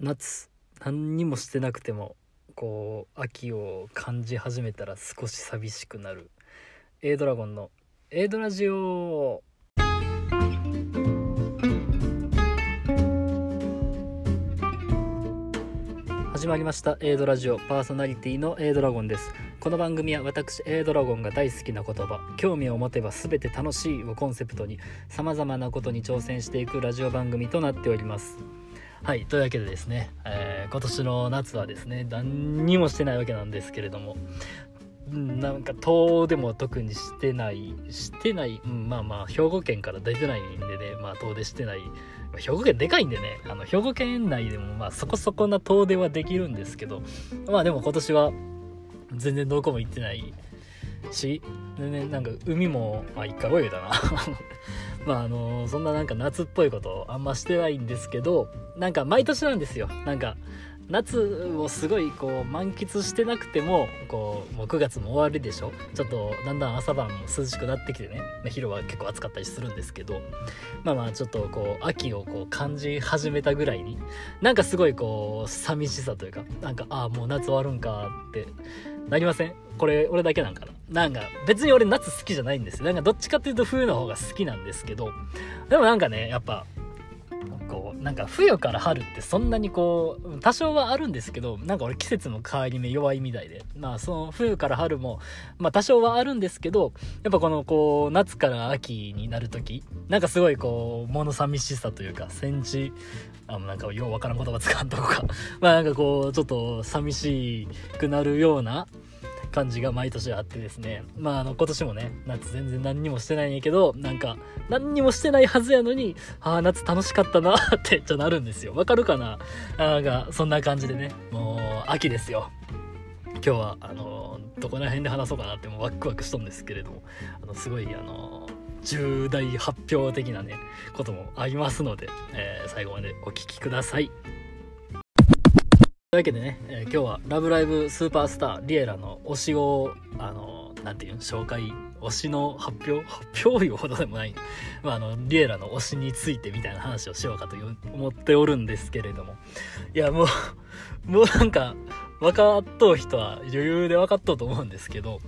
夏何にもしてなくてもこう秋を感じ始めたら少し寂しくなる。A ドラゴンの A ドラジオ。始まりました A ドラジオ。パーソナリティの A ドラゴンです。この番組は私 A ドラゴンが大好きな言葉。興味を持てば全て楽しいをコンセプトに様々なことに挑戦していくラジオ番組となっております。はいというわけでですね、えー今年の夏はですね何にもしてないわけなんですけれどもなんか遠でも特にしてないしてない、うん、まあまあ兵庫県から出てないんでねまあ遠出してない。兵庫県でかいんでねあの兵庫県内でもまあそこそこな遠出はできるんですけどまあでも今年は全然どこも行ってないし全然なんか海もまあ一回泳いだな。まああのそんななんか夏っぽいことあんましてないんですけどなんか毎年なんですよ。なんか夏をすごいこう満喫してなくてもこうもう9月も終わりでしょ。ちょっとだんだん朝晩も涼しくなってきてね。ま昼は結構暑かったりするんですけど。まあまあちょっとこう秋をこう感じ始めたぐらいになんかすごいこう寂しさというかなんかああもう夏終わるんかってなりません？これ俺だけなんかな？なんか別に俺夏好きじゃないんです。よなんかどっちかっていうと冬の方が好きなんですけど。でもなんかねやっぱこうなんか冬から春ってそんなにこう多少はあるんですけどなんか俺季節の変わり目弱いみたいで。まあその冬から春もまあ多少はあるんですけどやっぱこのこう夏から秋になる時なんかすごいこう物寂しさというか戦地あなんかようわからん言葉使わんとか。まあなんかこうちょっと寂しくなるような感じが毎年あってですね。まああの今年もね夏全然何にもしてないんやけどなんか何にもしてないはずやのにああ夏楽しかったなって ちょなるんですよ。わかるかな？なんかそんな感じでね。もう秋ですよ。今日はあのどこら辺で話そうかなってもうワクワクしとんですけれども。あのすごいあの重大発表的なねこともありますので、えー最後までお聞きください。というわけでね、えー今日は「ラブライブスーパースターリエラ」の推しをあのなんていうの紹介推しの発表発表いうほどでもない、まあ、あのリエラの推しについてみたいな話をしようかと思っておるんですけれども。いやもう もうなんか分かっとう人は余裕で分かっとうと思うんですけど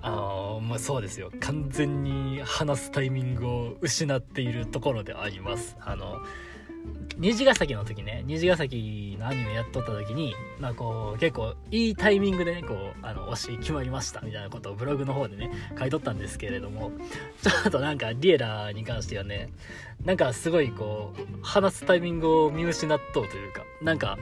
あのまあそうですよ。完全に話すタイミングを失っているところであります。あの虹ヶ崎の時ね虹ヶ崎のアニメやっとった時にまあこう結構いいタイミングでねこうあの推し決まりましたみたいなことをブログの方でね書いとったんですけれどもちょっとなんかリエラに関してはねなんかすごいこう話すタイミングを見失っとうというかなんか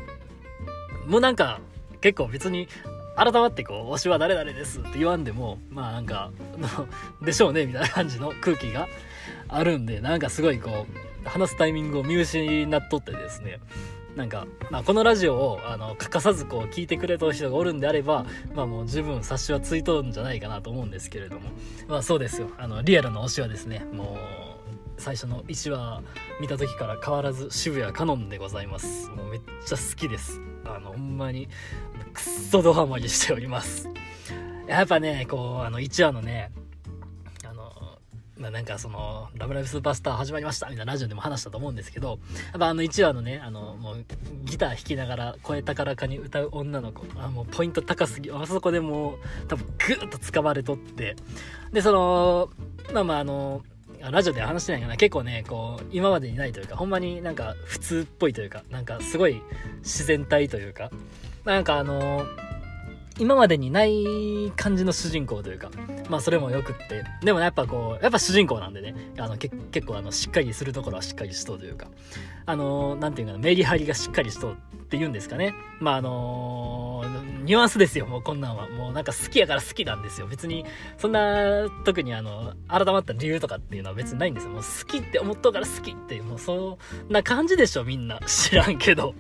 もうなんか結構別に改まってこう推しは誰々ですって言わんでもまあなんか でしょうねみたいな感じの空気があるんでなんかすごいこう話すタイミングを見失っとってですね。なんか、まあ、このラジオをあの欠かさずこう聞いてくれとる人がおるんであれば、まあ、もう十分察しはついとるんじゃないかなと思うんですけれども。まあそうですよ。あのリアルの推しはですねもう最初の1話見た時から変わらず渋谷カノンでございます。もうめっちゃ好きです。あのほんまにくっそドハマりしております。やっぱねこうあの1話のねまあなんかその「ラブライブスーパースター始まりました」みたいなラジオでも話したと思うんですけどやっぱあの1話のねあのもうギター弾きながら声高らかに歌う女の子あもうポイント高すぎあそこでもう多分グーッと掴まれとってでそのまあまああのラジオで話してないかな結構ねこう今までにないというかほんまになんか普通っぽいというかなんかすごい自然体というかなんかあの今までにない感じの主人公というかまあそれもよくってでもやっぱこうやっぱ主人公なんでねあのけ結構あのしっかりするところはしっかりしとうというかあのなんていうかなメリハリがしっかりしとうっていうんですかね。まああのニュアンスですよもうこんなんは。もうなんか好きやから好きなんですよ。別にそんな特にあの改まった理由とかっていうのは別にないんですよ。もう好きって思っとうから好きっていうもうそんな感じでしょみんな。知らんけど。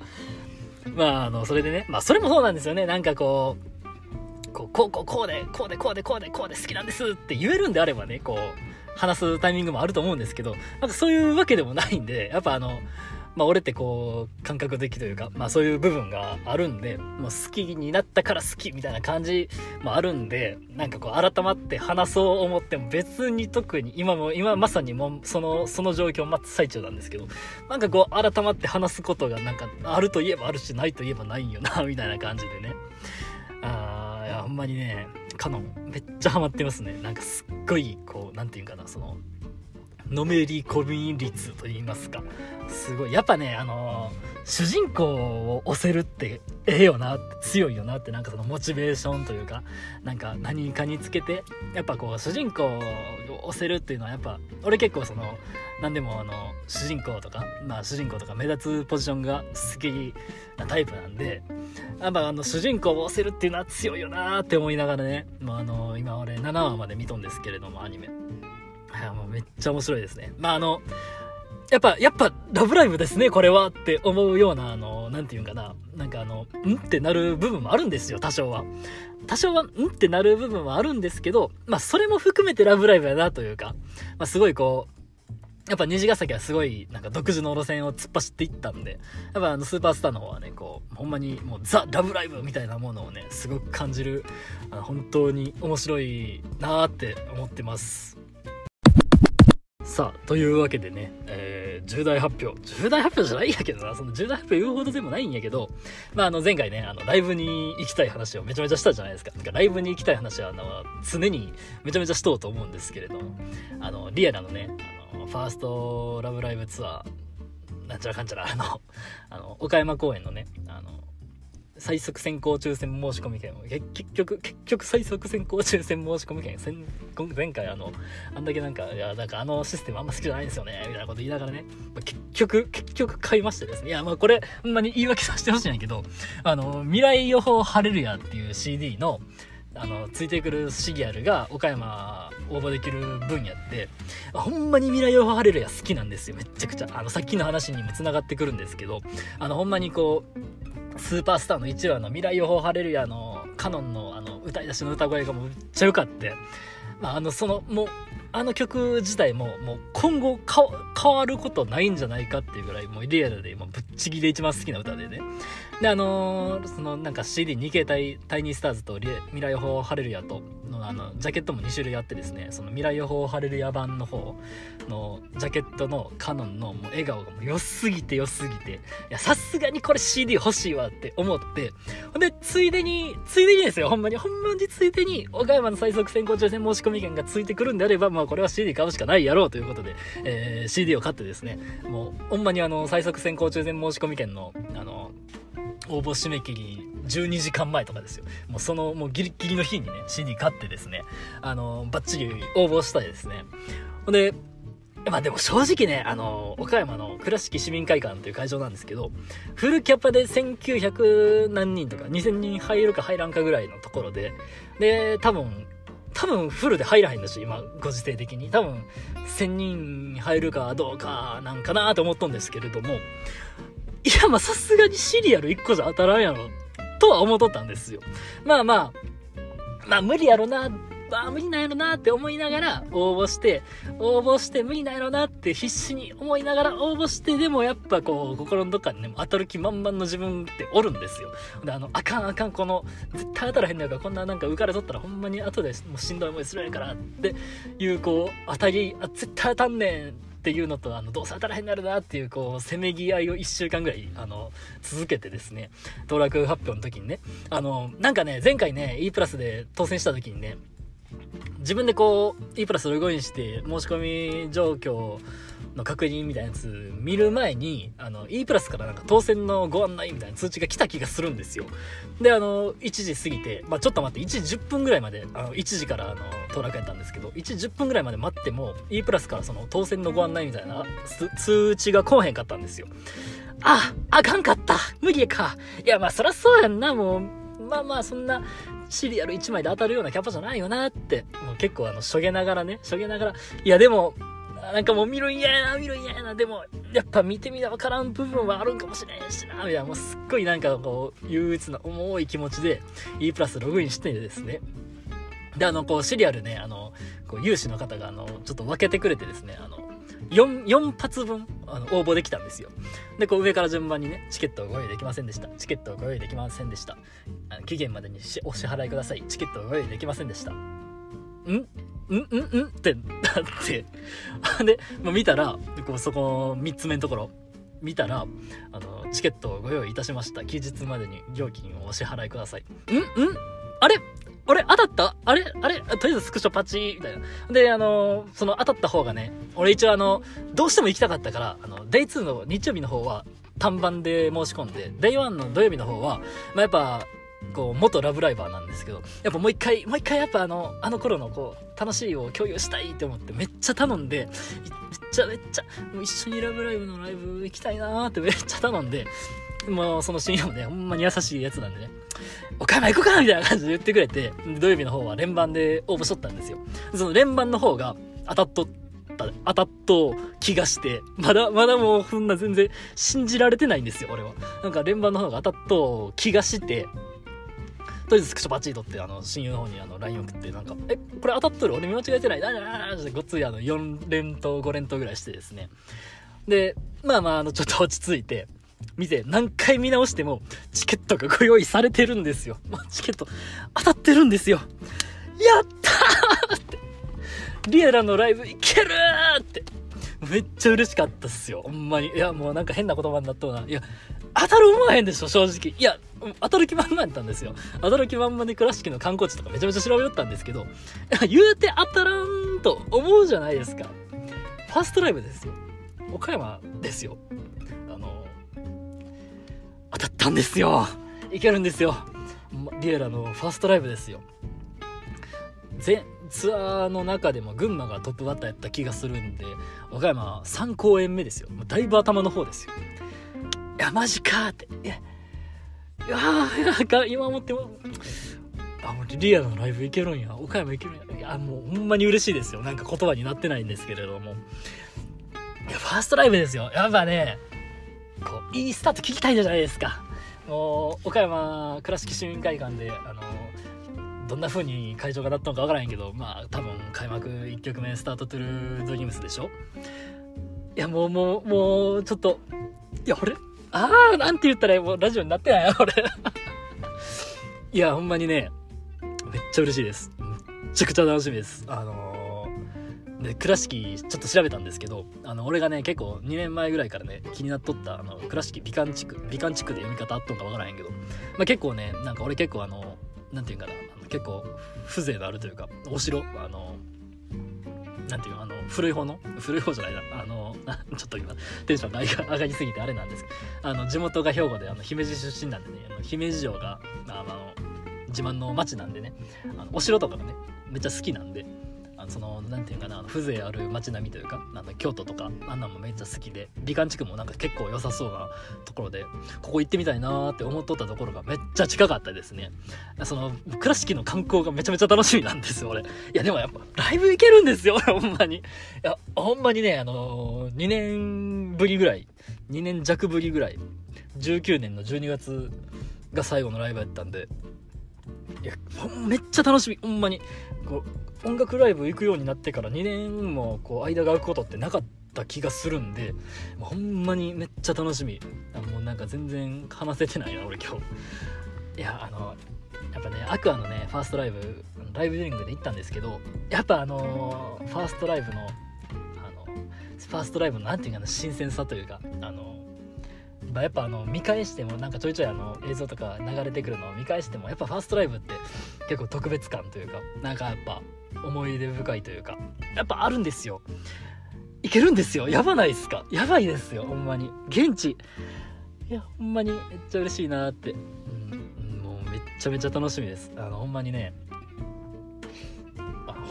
まああのそれでねまあそれもそうなんですよね。なんかこうこうこうこうこうでこうでこうでこうでこうで好きなんですって言えるんであればねこう話すタイミングもあると思うんですけどなんかそういうわけでもないんでやっぱあのまあ、俺ってこう感覚的というか、まあ、そういう部分があるんでもう好きになったから好きみたいな感じもあるんでなんかこう改まって話そう思っても別に特に今も今まさにもそのその状況待つ最中なんですけどなんかこう改まって話すことがなんかあるといえばあるしないといえばないよなみたいな感じでね。んまにねカノンめっちゃハマってますね。なんかすっごいこう何て言うかなそののめり込み率と言いますか。すごい。やっぱねあの主人公を押せるってええよな強いよなってなんかそのモチベーションというかなんか何かにつけてやっぱこう主人公を押せるっていうのはやっぱ俺結構その何でもあの主人公とかまあ主人公とか目立つポジションが好きなタイプなんでやっぱあの主人公を押せるっていうのは強いよなって思いながらねもうあの今俺7話まで見とんですけれどもアニメ。やもうめっちゃ面白いですねまああのやっぱ、やっぱ、ラブライブですね、これはって思うような、あの、なんていうんかな。なんかあの、んってなる部分もあるんですよ、多少は。多少は、んってなる部分はあるんですけど、まあ、それも含めてラブライブやなというか、まあ、すごいこう、やっぱ虹ヶ崎はすごい、なんか独自の路線を突っ走っていったんで、やっぱあの、スーパースターの方はね、こう、ほんまにもうザ・ラブライブみたいなものをね、すごく感じる、あの本当に面白いなーって思ってます。さあ、というわけでね、えー、重大発表。重大発表じゃないんやけどな、その重大発表言うほどでもないんやけど、まあ、あの、前回ね、あの、ライブに行きたい話をめちゃめちゃしたじゃないですか。なんかライブに行きたい話は、あの、常にめちゃめちゃしとうと思うんですけれども、あの、リアラのね、あの、ファーストラブライブツアー、なんちゃらかんちゃら、あの、あの、岡山公演のね、あの、最速先行抽選申し込み券結局結局最速先行抽選申し込み券前回あのあんだけなんかいやなんかあのシステムあんま好きじゃないんですよねみたいなこと言いながらね結局結局買いましてですね。いやまあこれほんまに言い訳させてほしいんやけどあの未来予報ハレルヤっていう CD のあのついてくるシギアルが岡山応募できる分野ってほんまに未来予報ハレルヤ好きなんですよめっちゃくちゃ。あのさっきの話にもつながってくるんですけどあのほんまにこうスーパースターの1話の未来予報ハレルヤのカノンのあの歌い出しの歌声がもうめっちゃ良かって、まあ、あのそのもうあの曲自体ももう今後変わることないんじゃないかっていうぐらいもうリアルでもうぶっちぎりで一番好きな歌でね。であのー、そのなんか CD2 形態タイニースターズと未来予報ハレルヤとのあのジャケットも2種類あってですね。その未来予報ハレルヤ版の方のジャケットのカノンのもう笑顔がもう良すぎて良すぎて。いやさすがにこれ CD 欲しいわって思って。ほんでついでについでにですよ。ほんまに。ほんまについでに岡山の最速先行抽選申し込み券がついてくるんであればあこれは CD 買うしかないやろうということで、えー、CD を買ってですねもうほんまにあの最速先行抽選申し込み券のあの応募締め切り12時間前とかですよ。もうそのもうギリギリの日にね、CD 買ってですね、あの、バッチリ応募したいですね。ほんで、まあでも正直ね、あの、岡山の倉敷市民会館という会場なんですけど、フルキャパで1900何人とか2000人入るか入らんかぐらいのところで、で、多分、多分フルで入らへんだし、今、ご時世的に。多分、1000人入るかどうかなんかなと思ったんですけれども、いや、まあさすがにシリアル1個じゃ当たらんやろ、とは思っとったんですよ。まあまあ、まあ無理やろな、まあ無理なんやろなって思いながら応募して、応募して無理なんやろなって必死に思いながら応募して、でもやっぱこう、心のどっかにね、当たる気満々の自分っておるんですよ。で、あの、あかんあかん、この、絶対当たらへんのやから、こんななんか浮かれとったらほんまに後でもうしんどい思いするやからっていう、こう、当たり、あ、絶対当たんねん。っていうのと、あの、どうせ当たらへんなるなっていう、こう、せめぎ合いを1週間ぐらい、あの、続けてですね、当落発表の時にね、あの、なんかね、前回ね、E プラスで当選した時にね、自分でこう E プラスログインして申し込み状況の確認みたいなやつ見る前にあの E プラスからなんか当選のご案内みたいな通知が来た気がするんですよ。であの1時過ぎて、まあ、ちょっと待って1時10分ぐらいまであの1時からあの当落やったんですけど1時10分ぐらいまで待っても E プラスからその当選のご案内みたいな通知が来おへんかったんですよ。ああかんかった。無理か。いやまあそりゃそうやんなもう。まあまあそんなシリアル1枚で当たるようなキャパじゃないよなって、もう結構あの、しょげながらね、しょげながら、いやでも、なんかもう見るんやな、見るんやな、でも、やっぱ見てみなわからん部分はあるんかもしれんしな、みたいな、もうすっごいなんかこう、憂鬱な重い気持ちで、E プラスログインしてですね。で、あの、こう、シリアルね、あの、こう、有志の方が、あの、ちょっと分けてくれてですね、あの、4, 4発分あの応募できたんですよ。でこう上から順番にねチケットをご用意できませんでした。チケットをご用意できませんでした。あの期限までにお支払いください。チケットをご用意できませんでした。ん？ん？ん？ん？んってなって。で、まあ、見たらこうそこの3つ目のところ見たらあのチケットをご用意いたしました。期日までに料金をお支払いください。ん？ん？あれ？あれ当たった？あれあれ？とりあえずスクショパチみたいな。で、あのその当たった方がね、俺一応あの、どうしても行きたかったから、あの、デイ2の日曜日の方は単番で申し込んで、デイ1の土曜日の方は、まあ、やっぱ、こう、元ラブライバーなんですけど、やっぱもう一回、もう一回やっぱあの、あの頃のこう、楽しいを共有したいって思ってめっちゃ頼んで、めっちゃめっちゃ、もう一緒にラブライブのライブ行きたいなーってめっちゃ頼んで、もうその深夜もね、ほんまに優しいやつなんでね、岡山行こうかみたいな感じで言ってくれて、土曜日の方は連番で応募しとったんですよ。その連番の方が当たっとった、当たっと気がして、まだ、まだもうそんな全然信じられてないんですよ、俺は。なんか連番の方が当たっと気がして、とりあえずスクショバチーとって、あの、親友の方にあの、LINE 送って、なんか、え、これ当たっとる？俺見間違えてない？なになにごっついあの、4連投、5連投ぐらいしてですね。で、まあまあ、あの、ちょっと落ち着いて、店何回見直してもチケットがご用意されてるんですよ。チケット当たってるんですよ。やったーって。リエラのライブ行けるーって。めっちゃ嬉しかったっすよ。ほんまに。いや、もうなんか変な言葉になったな。いや、当たる思わへんでしょ、正直。いや、当たる気満々やったんですよ。当たる気満々で倉敷の観光地とかめちゃめちゃ調べよったんですけど、言うて当たらんと思うじゃないですか。ファーストライブですよ。岡山ですよ。当たったんですよ。いけるんですよ。リエラのファーストライブですよ。全ツアーの中でも群馬がトップバッターやった気がするんで岡山3公演目ですよ。もうだいぶ頭の方ですよ。いやマジかって。いやいやなんか今思ってもあもうリアのライブ行けるんや。岡山行けるんや。いやもうほんまに嬉しいですよ。なんか言葉になってないんですけれども。いやファーストライブですよ。やっぱねこういいスタート聞きたいじゃないですか。もう岡山倉敷市民会館であのどんな風に会場がなったのかわからへんけどまあ多分開幕1曲目スタートトゥルードリームスでしょ。いやもうもうもうちょっといや俺ああなんて言ったらもうラジオになってない？俺。いやほんまにねめっちゃ嬉しいです。めっちゃくちゃ楽しみです。あので倉敷ちょっと調べたんですけどあの俺がね結構2年前ぐらいからね気になっとったあの倉敷美観地区美観地区で読み方あっとんかわからへんけど、まあ、結構ねなんか俺結構あのなんていうかなあの結構風情のあるというかお城あのなんていうあの古い方の古い方じゃないなあの ちょっと今テンションが上がりすぎてあれなんです。けどあの地元が兵庫であの姫路出身なんでねあの姫路城があの自慢の町なんでねあのお城とかがねめっちゃ好きなんであのその何て言うかな風情ある街並みというかあの京都とかあんなんもめっちゃ好きで美観地区もなんか結構良さそうなところでここ行ってみたいなって思っとったところがめっちゃ近かったですね。その倉敷の観光がめちゃめちゃ楽しみなんですよ俺。いやでもやっぱライブ行けるんですよ ほんまに。いやほんまにねあのー、2年ぶりぐらい2年弱ぶりぐらい19年の12月が最後のライブやったんでいやめっちゃ楽しみ。ほんまに。こう音楽ライブ行くようになってから2年もこう間が空くことってなかった気がするんでほんまにめっちゃ楽しみ。もうなんか全然話せてないな俺今日。いやあのやっぱねアクアのねファーストライブライブディリングで行ったんですけどやっぱあのファーストライブのあのファーストライブの何て言うかな新鮮さというかあのやっぱあの見返してもなんかちょいちょいあの映像とか流れてくるのを見返してもやっぱファーストライブって結構特別感というかなんかやっぱ思い出深いというかやっぱあるんですよ。いけるんですよ。やばないっすか。やばいですよほんまに。現地。いやほんまにめっちゃ嬉しいなって、うん、もうめっちゃめちゃ楽しみです。あのほんまにね。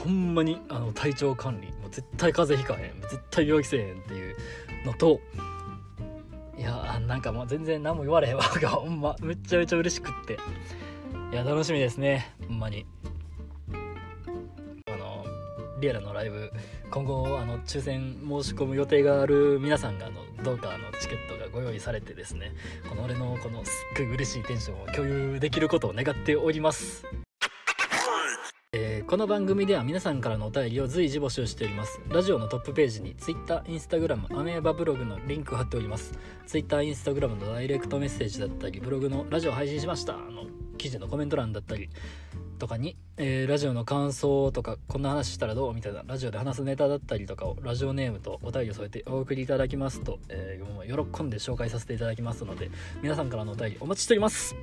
ほんまにあの体調管理。もう絶対風邪ひかへん。絶対病気せえへんっていうのといやなんかもう全然何も言われへんわ。が ほんま。めっちゃめちゃ嬉しくって。いや楽しみですね。ほんまに。あのリアルのライブ今後あの抽選申し込む予定がある皆さんがあのどうかあのチケットがご用意されてですね。この俺のこのすっごい嬉しいテンションを共有できることを願っております。えー、この番組では皆さんからのお便りを随時募集しております。ラジオのトップページに Twitter、Instagram、アメーバブログのリンクを貼っております。Twitter、Instagram のダイレクトメッセージだったりブログのラジオ配信しました。の記事のコメント欄だったりとかに、えー、ラジオの感想とかこんな話したらどうみたいなラジオで話すネタだったりとかをラジオネームとお便りを添えてお送りいただきますと、えー、もう喜んで紹介させていただきますので皆さんからのお便りお待ちしております。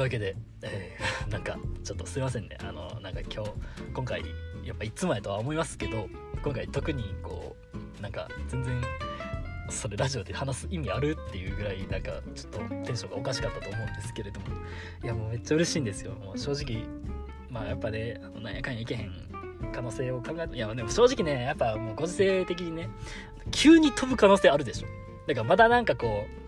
いうわけで、えー、なんかちょっとすいませんね。あのなんか今日今回やっぱいつもやとは思いますけど今回特にこうなんか全然それラジオで話す意味あるっていうぐらいなんかちょっとテンションがおかしかったと思うんですけれども。いやもうめっちゃ嬉しいんですよ。もう正直まあやっぱねなんやかんやいけへん可能性を考えいやでも正直ねやっぱもうご時世的にね急に飛ぶ可能性あるでしょ。だからまだなんかこう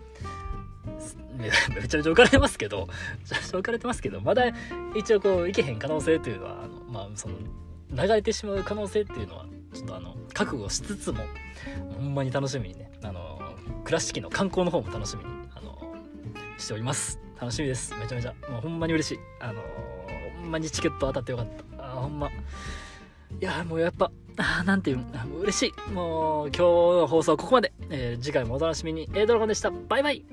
めちゃめちゃ浮かれてますけどめちゃめちゃ浮かれてますけどまだ一応こういけへん可能性っていうのはあのまあその流れてしまう可能性っていうのはちょっとあの覚悟しつつもほんまに楽しみにねあの倉敷の観光の方も楽しみにあのしております。楽しみです。めちゃめちゃ。もうほんまに嬉しい。あのほんまにチケット当たってよかった。あほんま。いやもうやっぱあなんていうもう嬉しい。もう今日の放送はここまで、えー、次回もお楽しみに。A ドラゴンでした。バイバイ。